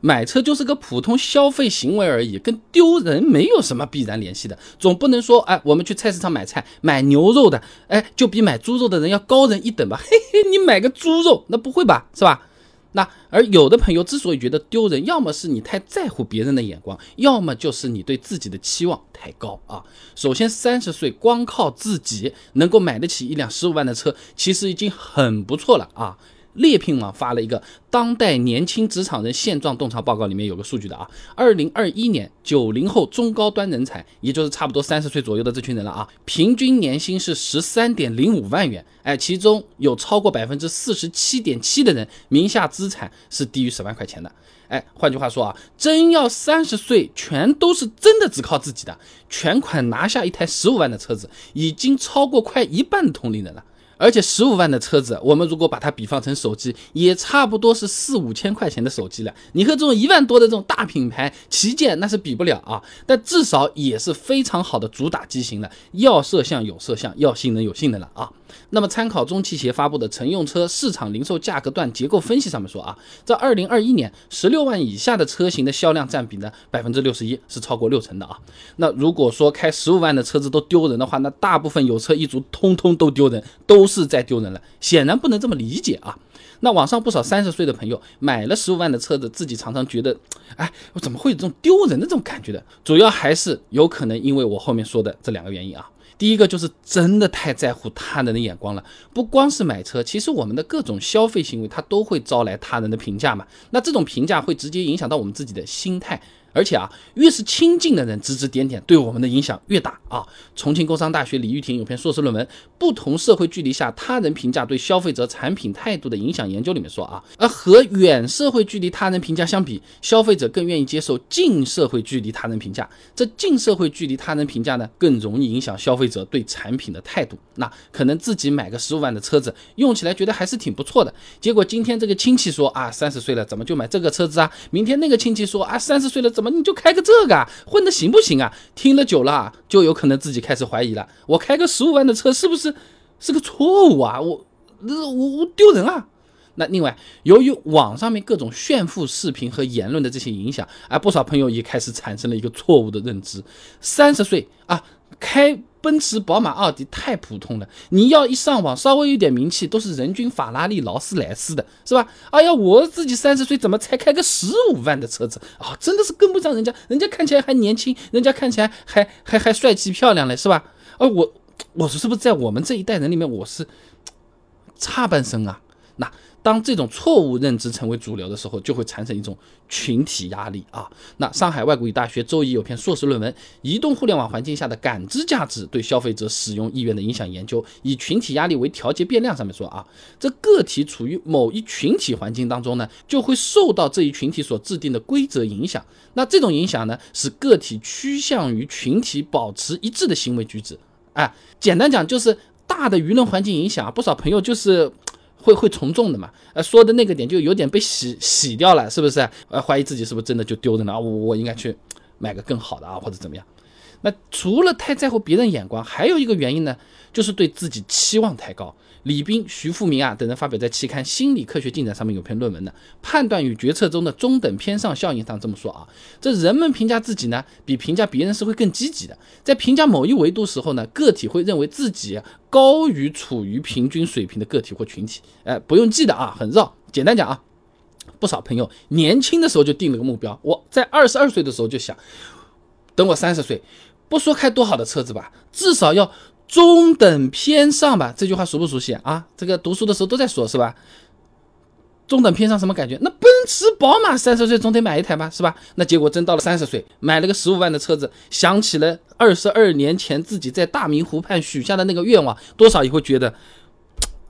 买车就是个普通消费行为而已，跟丢人没有什么必然联系的。总不能说，哎，我们去菜市场买菜，买牛肉的，哎，就比买猪肉的人要高人一等吧？嘿嘿，你买个猪肉，那不会吧？是吧？那而有的朋友之所以觉得丢人，要么是你太在乎别人的眼光，要么就是你对自己的期望太高啊。首先，三十岁光靠自己能够买得起一辆十五万的车，其实已经很不错了啊。猎聘网发了一个当代年轻职场人现状洞察报告，里面有个数据的啊，二零二一年九零后中高端人才，也就是差不多三十岁左右的这群人了啊，平均年薪是十三点零五万元，哎，其中有超过百分之四十七点七的人名下资产是低于十万块钱的，哎，换句话说啊，真要三十岁全都是真的只靠自己的，全款拿下一台十五万的车子，已经超过快一半的同龄人了。而且十五万的车子，我们如果把它比方成手机，也差不多是四五千块钱的手机了。你和这种一万多的这种大品牌旗舰那是比不了啊，但至少也是非常好的主打机型了。要摄像有摄像，要性能有性能了啊。那么参考中汽协发布的乘用车市场零售价格段结构分析上面说啊，在二零二一年十六万以下的车型的销量占比呢百分之六十一，是超过六成的啊。那如果说开十五万的车子都丢人的话，那大部分有车一族通通都丢人，都是在丢人了。显然不能这么理解啊。那网上不少三十岁的朋友买了十五万的车子，自己常常觉得，哎，我怎么会有这种丢人的这种感觉的？主要还是有可能因为我后面说的这两个原因啊。第一个就是真的太在乎他人的眼光了，不光是买车，其实我们的各种消费行为，它都会招来他人的评价嘛。那这种评价会直接影响到我们自己的心态。而且啊，越是亲近的人指指点点，对我们的影响越大啊。重庆工商大学李玉婷有篇硕士论文《不同社会距离下他人评价对消费者产品态度的影响研究》里面说啊，而和远社会距离他人评价相比，消费者更愿意接受近社会距离他人评价。这近社会距离他人评价呢，更容易影响消费者对产品的态度。那可能自己买个十五万的车子，用起来觉得还是挺不错的。结果今天这个亲戚说啊，三十岁了怎么就买这个车子啊？明天那个亲戚说啊，三十岁了怎么你就开个这个啊，混的行不行啊？听了久了，就有可能自己开始怀疑了。我开个十五万的车是不是是个错误啊？我我我丢人啊！那另外，由于网上面各种炫富视频和言论的这些影响，而，不少朋友也开始产生了一个错误的认知：三十岁啊，开。奔驰、宝马、奥迪太普通了，你要一上网稍微有点名气，都是人均法拉利、劳斯莱斯的，是吧？哎呀，我自己三十岁怎么才开个十五万的车子啊？真的是跟不上人家，人家看起来还年轻，人家看起来还还还帅气漂亮嘞，是吧？啊，我我说是不是在我们这一代人里面，我是 差半生啊？那。当这种错误认知成为主流的时候，就会产生一种群体压力啊。那上海外国语大学周一有篇硕士论文《移动互联网环境下的感知价值对消费者使用意愿的影响研究》，以群体压力为调节变量，上面说啊，这个体处于某一群体环境当中呢，就会受到这一群体所制定的规则影响。那这种影响呢，使个体趋向于群体保持一致的行为举止。哎，简单讲就是大的舆论环境影响，不少朋友就是。会会从众的嘛？呃，说的那个点就有点被洗洗掉了，是不是？呃，怀疑自己是不是真的就丢着呢？我我应该去买个更好的啊，或者怎么样？那除了太在乎别人眼光，还有一个原因呢，就是对自己期望太高。李斌、徐富明啊等人发表在期刊《心理科学进展》上面有篇论文呢，判断与决策中的中等偏上效应上这么说啊，这人们评价自己呢，比评价别人是会更积极的。在评价某一维度时候呢，个体会认为自己高于处于平均水平的个体或群体。哎，不用记的啊，很绕。简单讲啊，不少朋友年轻的时候就定了个目标，我在二十二岁的时候就想，等我三十岁，不说开多好的车子吧，至少要。中等偏上吧，这句话熟不熟悉啊？这个读书的时候都在说，是吧？中等偏上什么感觉？那奔驰、宝马三十岁总得买一台吧，是吧？那结果真到了三十岁，买了个十五万的车子，想起了二十二年前自己在大明湖畔许下的那个愿望，多少也会觉得，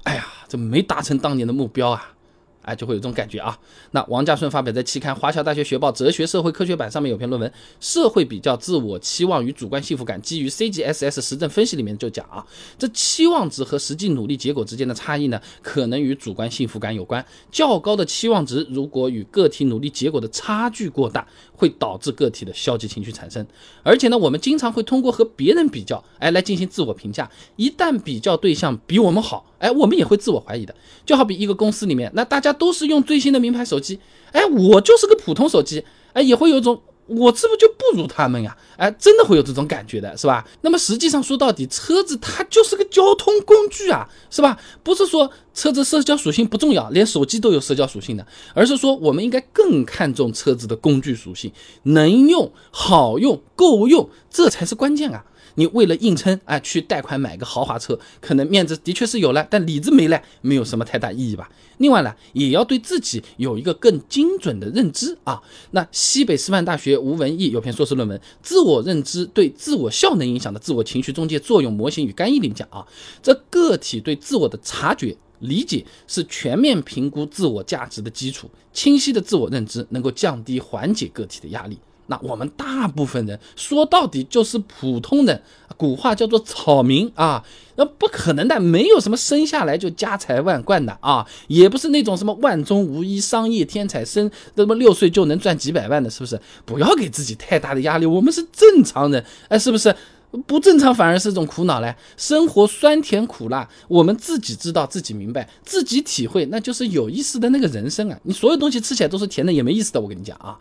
哎呀，这没达成当年的目标啊。哎，就会有这种感觉啊。那王家顺发表在期刊《华侨大学学报哲学社会科学版》上面有篇论文《社会比较自我期望与主观幸福感基于 CGSS 实证分析》里面就讲啊，这期望值和实际努力结果之间的差异呢，可能与主观幸福感有关。较高的期望值如果与个体努力结果的差距过大，会导致个体的消极情绪产生。而且呢，我们经常会通过和别人比较，哎，来进行自我评价。一旦比较对象比我们好，哎，我们也会自我怀疑的。就好比一个公司里面，那大家都是用最新的名牌手机，哎，我就是个普通手机，哎，也会有种。我是不是就不如他们呀？哎，真的会有这种感觉的，是吧？那么实际上说到底，车子它就是个交通工具啊，是吧？不是说车子社交属性不重要，连手机都有社交属性的，而是说我们应该更看重车子的工具属性，能用、好用、够用，这才是关键啊。你为了硬撑啊，去贷款买个豪华车，可能面子的确是有了，但里子没了，没有什么太大意义吧。另外呢，也要对自己有一个更精准的认知啊。那西北师范大学吴文义有篇硕士论文《自我认知对自我效能影响的自我情绪中介作用模型与干预》里面讲啊，这个体对自我的察觉理解是全面评估自我价值的基础，清晰的自我认知能够降低缓解个体的压力。那我们大部分人说到底就是普通人，古话叫做草民啊，那不可能的，没有什么生下来就家财万贯的啊，也不是那种什么万中无一商业天才，生那么六岁就能赚几百万的，是不是？不要给自己太大的压力，我们是正常人，哎，是不是？不正常反而是一种苦恼嘞。生活酸甜苦辣，我们自己知道，自己明白，自己体会，那就是有意思的那个人生啊。你所有东西吃起来都是甜的，也没意思的。我跟你讲啊。